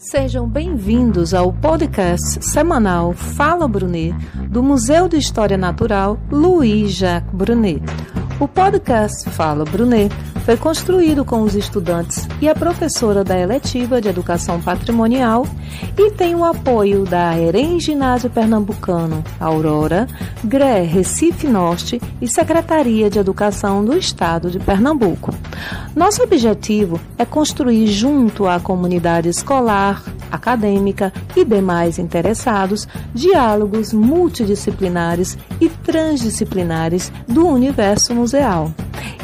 Sejam bem-vindos ao podcast semanal Fala Brunet, do Museu de História Natural Louis Jacques Brunet. O podcast Fala Brunet foi construído com os estudantes e a professora da eletiva de Educação Patrimonial e tem o apoio da EREM Ginásio Pernambucano, Aurora, GRE Recife Norte e Secretaria de Educação do Estado de Pernambuco. Nosso objetivo é construir junto à comunidade escolar, acadêmica e demais interessados diálogos multidisciplinares e transdisciplinares do universo museal.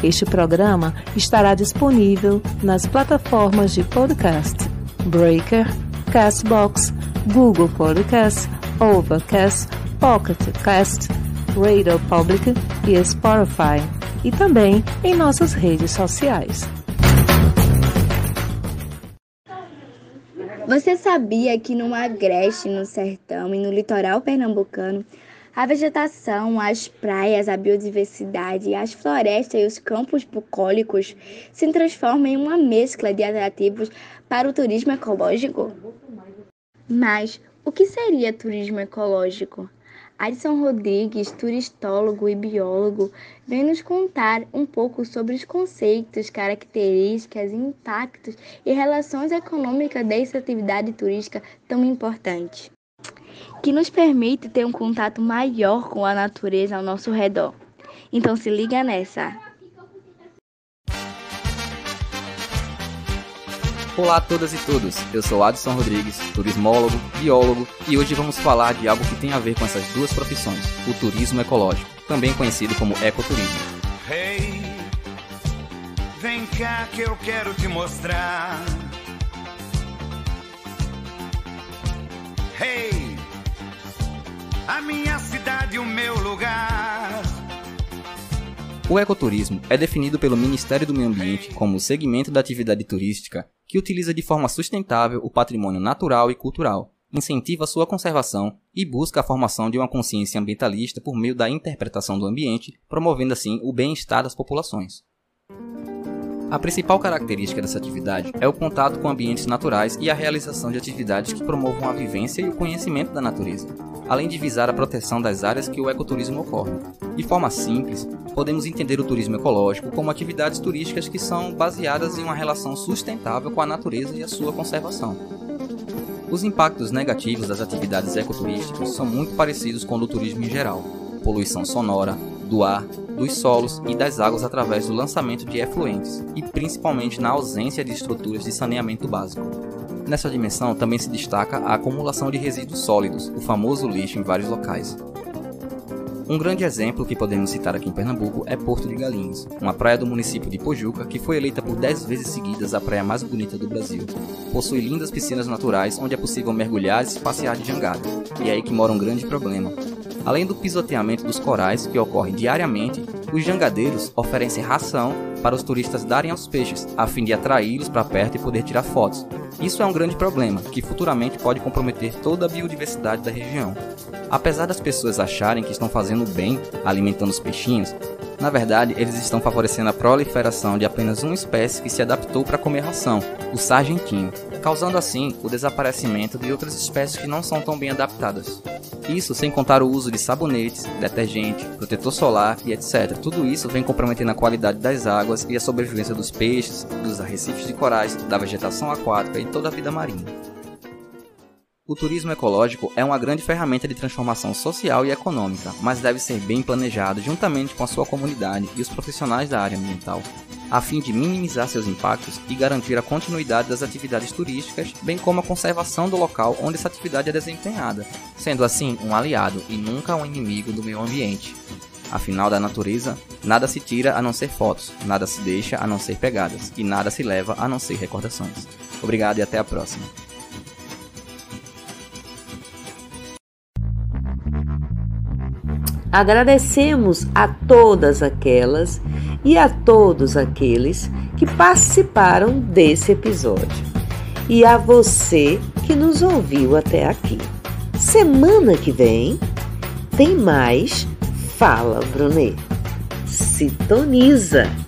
Este programa estará disponível nas plataformas de podcast Breaker, Castbox, Google Podcast, Overcast, Pocket Cast, Radio Public e Spotify, e também em nossas redes sociais. Você sabia que no Agreste, no sertão e no litoral pernambucano, a vegetação, as praias, a biodiversidade, as florestas e os campos bucólicos se transformam em uma mescla de atrativos para o turismo ecológico? Mas o que seria turismo ecológico? Adson Rodrigues, turistólogo e biólogo, vem nos contar um pouco sobre os conceitos, características, impactos e relações econômicas dessa atividade turística tão importante, que nos permite ter um contato maior com a natureza ao nosso redor. Então se liga nessa! Olá a todas e todos, eu sou Adson Rodrigues, turismólogo, biólogo e hoje vamos falar de algo que tem a ver com essas duas profissões, o turismo ecológico, também conhecido como ecoturismo. Hey, vem cá que eu quero te mostrar. Hey, a minha cidade, o meu lugar. O ecoturismo é definido pelo Ministério do Meio Ambiente como segmento da atividade turística que utiliza de forma sustentável o patrimônio natural e cultural, incentiva sua conservação e busca a formação de uma consciência ambientalista por meio da interpretação do ambiente, promovendo assim o bem-estar das populações. A principal característica dessa atividade é o contato com ambientes naturais e a realização de atividades que promovam a vivência e o conhecimento da natureza, além de visar a proteção das áreas que o ecoturismo ocorre. De forma simples, podemos entender o turismo ecológico como atividades turísticas que são baseadas em uma relação sustentável com a natureza e a sua conservação. Os impactos negativos das atividades ecoturísticas são muito parecidos com o do turismo em geral: poluição sonora, do ar, dos solos e das águas através do lançamento de efluentes, e principalmente na ausência de estruturas de saneamento básico. Nessa dimensão também se destaca a acumulação de resíduos sólidos, o famoso lixo em vários locais. Um grande exemplo que podemos citar aqui em Pernambuco é Porto de Galinhas, uma praia do município de Pojuca que foi eleita por 10 vezes seguidas a praia mais bonita do Brasil. Possui lindas piscinas naturais onde é possível mergulhar e se passear de jangada, e é aí que mora um grande problema. Além do pisoteamento dos corais, que ocorre diariamente, os jangadeiros oferecem ração para os turistas darem aos peixes, a fim de atraí-los para perto e poder tirar fotos. Isso é um grande problema, que futuramente pode comprometer toda a biodiversidade da região. Apesar das pessoas acharem que estão fazendo bem alimentando os peixinhos, na verdade, eles estão favorecendo a proliferação de apenas uma espécie que se adaptou para comer ração, o sargentinho, causando assim o desaparecimento de outras espécies que não são tão bem adaptadas. Isso sem contar o uso de sabonetes, detergente, protetor solar e etc. Tudo isso vem comprometendo a qualidade das águas e a sobrevivência dos peixes, dos arrecifes de corais, da vegetação aquática e toda a vida marinha. O turismo ecológico é uma grande ferramenta de transformação social e econômica, mas deve ser bem planejado juntamente com a sua comunidade e os profissionais da área ambiental, a fim de minimizar seus impactos e garantir a continuidade das atividades turísticas, bem como a conservação do local onde essa atividade é desempenhada, sendo assim um aliado e nunca um inimigo do meio ambiente. Afinal, da natureza, nada se tira a não ser fotos, nada se deixa a não ser pegadas, e nada se leva a não ser recordações. Obrigado e até a próxima. Agradecemos a todas aquelas e a todos aqueles que participaram desse episódio e a você que nos ouviu até aqui. Semana que vem tem mais Fala Brunet. Sintoniza!